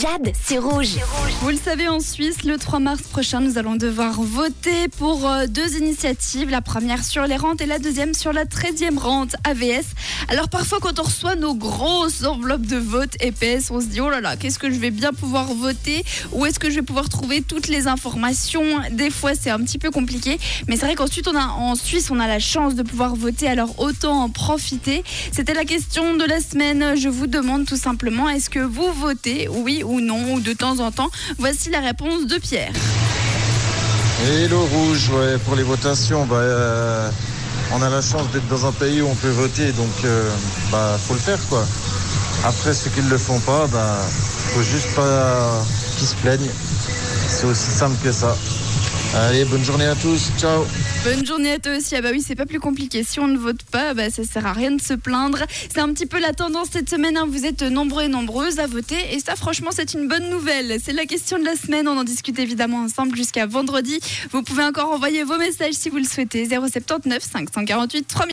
Jade, c'est rouge. Vous le savez, en Suisse, le 3 mars prochain, nous allons devoir voter pour euh, deux initiatives. La première sur les rentes et la deuxième sur la 13e rente AVS. Alors parfois, quand on reçoit nos grosses enveloppes de vote épaisses, on se dit, oh là là, qu'est-ce que je vais bien pouvoir voter? Où est-ce que je vais pouvoir trouver toutes les informations? Des fois, c'est un petit peu compliqué. Mais c'est vrai qu'ensuite, on a, en Suisse, on a la chance de pouvoir voter, alors autant en profiter. C'était la question de la semaine. Je vous demande tout simplement, est-ce que vous votez Oui ou non, ou de temps en temps Voici la réponse de Pierre. Et le rouge, ouais, pour les votations, bah, euh, on a la chance d'être dans un pays où on peut voter, donc euh, bah, faut le faire quoi. Après, ceux qui ne le font pas, bah, faut juste pas qu'ils se plaignent. C'est aussi simple que ça. Allez, bonne journée à tous, ciao Bonne journée à toi aussi. Ah bah oui, c'est pas plus compliqué. Si on ne vote pas, bah ça sert à rien de se plaindre. C'est un petit peu la tendance cette semaine. hein. Vous êtes nombreux et nombreuses à voter. Et ça, franchement, c'est une bonne nouvelle. C'est la question de la semaine. On en discute évidemment ensemble jusqu'à vendredi. Vous pouvez encore envoyer vos messages si vous le souhaitez. 079 548 3000.